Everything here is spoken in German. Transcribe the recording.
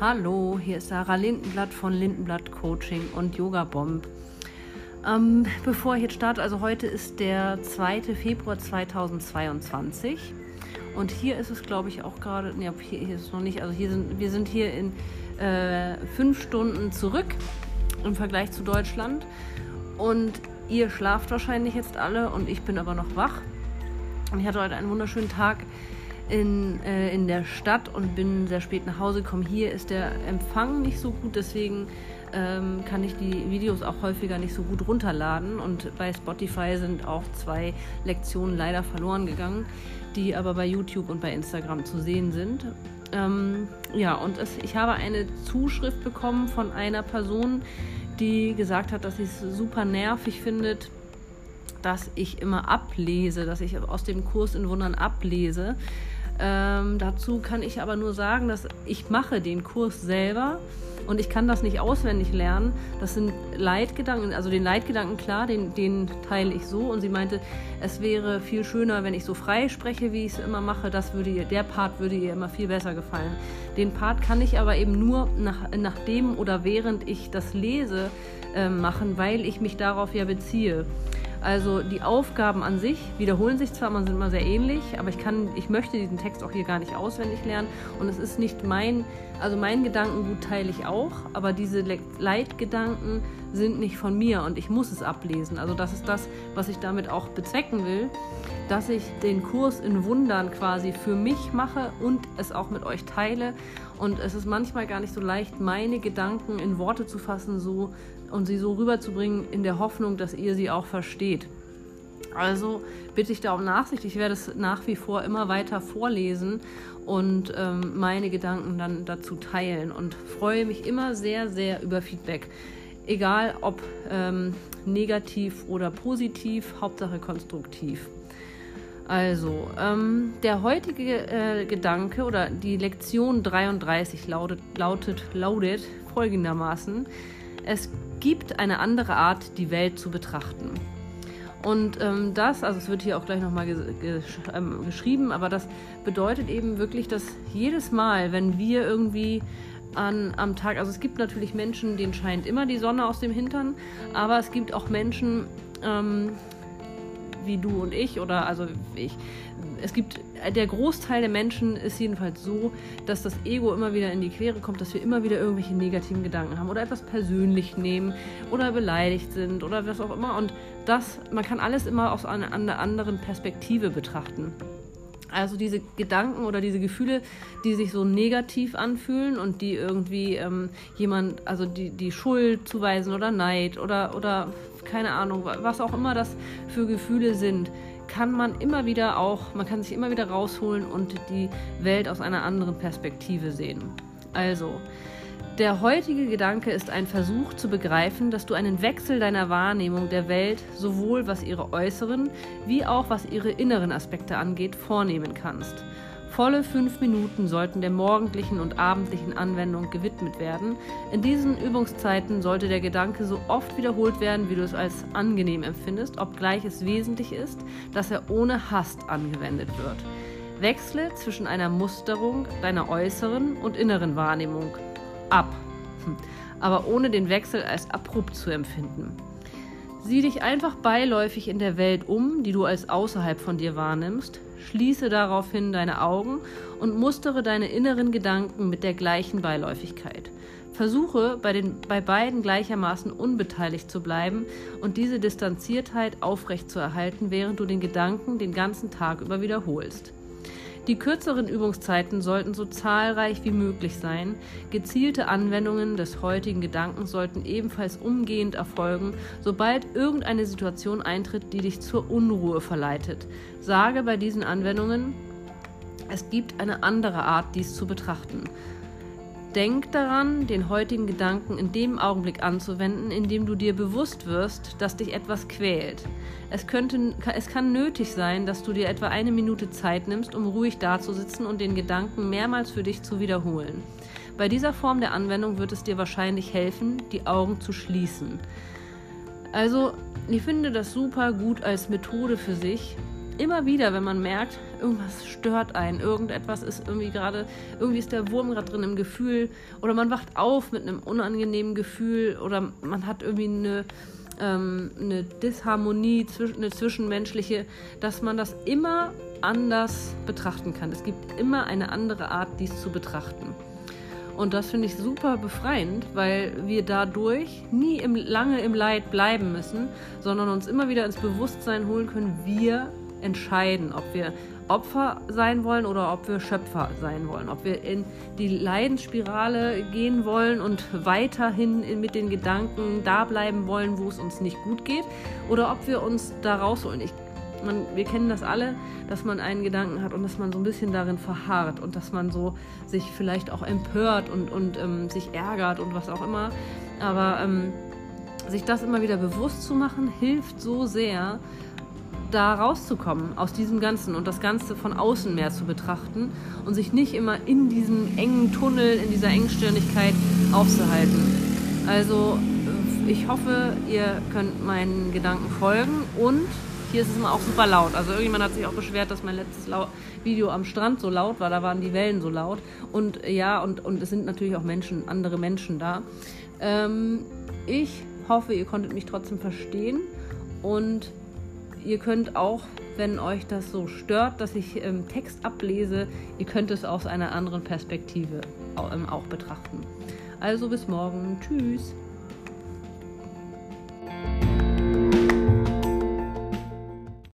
Hallo, hier ist Sarah Lindenblatt von Lindenblatt Coaching und Yoga Bomb. Ähm, bevor ich jetzt starte, also heute ist der 2. Februar 2022 und hier ist es, glaube ich, auch gerade, ne, hier, hier ist es noch nicht, also hier sind, wir sind hier in äh, fünf Stunden zurück im Vergleich zu Deutschland und ihr schlaft wahrscheinlich jetzt alle und ich bin aber noch wach. Und ich hatte heute einen wunderschönen Tag in, äh, in der Stadt und bin sehr spät nach Hause gekommen. Hier ist der Empfang nicht so gut, deswegen ähm, kann ich die Videos auch häufiger nicht so gut runterladen. Und bei Spotify sind auch zwei Lektionen leider verloren gegangen, die aber bei YouTube und bei Instagram zu sehen sind. Ähm, ja, und es, ich habe eine Zuschrift bekommen von einer Person, die gesagt hat, dass sie es super nervig findet, dass ich immer ablese, dass ich aus dem Kurs in Wundern ablese. Ähm, dazu kann ich aber nur sagen, dass ich mache den Kurs selber und ich kann das nicht auswendig lernen. Das sind Leitgedanken, also den Leitgedanken klar, den, den teile ich so. Und sie meinte, es wäre viel schöner, wenn ich so frei spreche, wie ich es immer mache. Das würde ihr, der Part würde ihr immer viel besser gefallen. Den Part kann ich aber eben nur nach, nachdem oder während ich das lese äh, machen, weil ich mich darauf ja beziehe. Also die Aufgaben an sich wiederholen sich zwar, man sind immer sehr ähnlich, aber ich kann, ich möchte diesen Text auch hier gar nicht auswendig lernen. Und es ist nicht mein, also mein Gedankengut teile ich auch, aber diese Leitgedanken sind nicht von mir und ich muss es ablesen. Also das ist das, was ich damit auch bezwecken will, dass ich den Kurs in Wundern quasi für mich mache und es auch mit euch teile. Und es ist manchmal gar nicht so leicht, meine Gedanken in Worte zu fassen so, und sie so rüberzubringen in der Hoffnung, dass ihr sie auch versteht. Also bitte ich da um Nachsicht. Ich werde es nach wie vor immer weiter vorlesen und ähm, meine Gedanken dann dazu teilen und freue mich immer sehr, sehr über Feedback. Egal ob ähm, negativ oder positiv, Hauptsache konstruktiv. Also, ähm, der heutige äh, Gedanke oder die Lektion 33 lautet, lautet, lautet folgendermaßen: Es gibt eine andere Art, die Welt zu betrachten. Und ähm, das, also es wird hier auch gleich nochmal ges ges ähm, geschrieben, aber das bedeutet eben wirklich, dass jedes Mal, wenn wir irgendwie an, am Tag, also es gibt natürlich Menschen, denen scheint immer die Sonne aus dem Hintern, aber es gibt auch Menschen, ähm, wie du und ich oder also ich. Es gibt, der Großteil der Menschen ist jedenfalls so, dass das Ego immer wieder in die Quere kommt, dass wir immer wieder irgendwelche negativen Gedanken haben oder etwas persönlich nehmen oder beleidigt sind oder was auch immer. Und das, man kann alles immer aus einer, einer anderen Perspektive betrachten. Also diese Gedanken oder diese Gefühle, die sich so negativ anfühlen und die irgendwie ähm, jemand, also die, die Schuld zuweisen oder Neid oder, oder keine Ahnung, was auch immer das für Gefühle sind, kann man immer wieder auch, man kann sich immer wieder rausholen und die Welt aus einer anderen Perspektive sehen. Also, der heutige Gedanke ist ein Versuch zu begreifen, dass du einen Wechsel deiner Wahrnehmung der Welt sowohl was ihre äußeren wie auch was ihre inneren Aspekte angeht, vornehmen kannst. Volle fünf Minuten sollten der morgendlichen und abendlichen Anwendung gewidmet werden. In diesen Übungszeiten sollte der Gedanke so oft wiederholt werden, wie du es als angenehm empfindest, obgleich es wesentlich ist, dass er ohne Hast angewendet wird. Wechsle zwischen einer Musterung deiner äußeren und inneren Wahrnehmung ab, hm. aber ohne den Wechsel als abrupt zu empfinden. Sieh dich einfach beiläufig in der Welt um, die du als außerhalb von dir wahrnimmst. Schließe daraufhin deine Augen und mustere deine inneren Gedanken mit der gleichen Beiläufigkeit. Versuche bei, den, bei beiden gleichermaßen unbeteiligt zu bleiben und diese Distanziertheit aufrechtzuerhalten, während du den Gedanken den ganzen Tag über wiederholst. Die kürzeren Übungszeiten sollten so zahlreich wie möglich sein. Gezielte Anwendungen des heutigen Gedankens sollten ebenfalls umgehend erfolgen, sobald irgendeine Situation eintritt, die dich zur Unruhe verleitet. Sage bei diesen Anwendungen, es gibt eine andere Art, dies zu betrachten. Denk daran, den heutigen Gedanken in dem Augenblick anzuwenden, in dem du dir bewusst wirst, dass dich etwas quält. Es, könnte, es kann nötig sein, dass du dir etwa eine Minute Zeit nimmst, um ruhig dazusitzen und den Gedanken mehrmals für dich zu wiederholen. Bei dieser Form der Anwendung wird es dir wahrscheinlich helfen, die Augen zu schließen. Also, ich finde das super gut als Methode für sich, immer wieder, wenn man merkt, irgendwas stört einen, irgendetwas ist irgendwie gerade, irgendwie ist der Wurm gerade drin im Gefühl oder man wacht auf mit einem unangenehmen Gefühl oder man hat irgendwie eine, ähm, eine Disharmonie, eine zwischenmenschliche, dass man das immer anders betrachten kann. Es gibt immer eine andere Art, dies zu betrachten. Und das finde ich super befreiend, weil wir dadurch nie im, lange im Leid bleiben müssen, sondern uns immer wieder ins Bewusstsein holen können, wir entscheiden, ob wir Opfer sein wollen oder ob wir Schöpfer sein wollen, ob wir in die Leidensspirale gehen wollen und weiterhin mit den Gedanken da bleiben wollen, wo es uns nicht gut geht, oder ob wir uns da rausholen. Ich man, wir kennen das alle, dass man einen Gedanken hat und dass man so ein bisschen darin verharrt und dass man so sich vielleicht auch empört und, und ähm, sich ärgert und was auch immer. Aber ähm, sich das immer wieder bewusst zu machen, hilft so sehr, da rauszukommen aus diesem Ganzen und das Ganze von außen mehr zu betrachten und sich nicht immer in diesem engen Tunnel, in dieser Engstirnigkeit aufzuhalten. Also äh, ich hoffe, ihr könnt meinen Gedanken folgen und hier ist es immer auch super laut. Also irgendjemand hat sich auch beschwert, dass mein letztes Video am Strand so laut war. Da waren die Wellen so laut. Und ja, und, und es sind natürlich auch Menschen, andere Menschen da. Ähm, ich hoffe, ihr konntet mich trotzdem verstehen. Und ihr könnt auch, wenn euch das so stört, dass ich ähm, Text ablese, ihr könnt es aus einer anderen Perspektive auch, ähm, auch betrachten. Also bis morgen. Tschüss.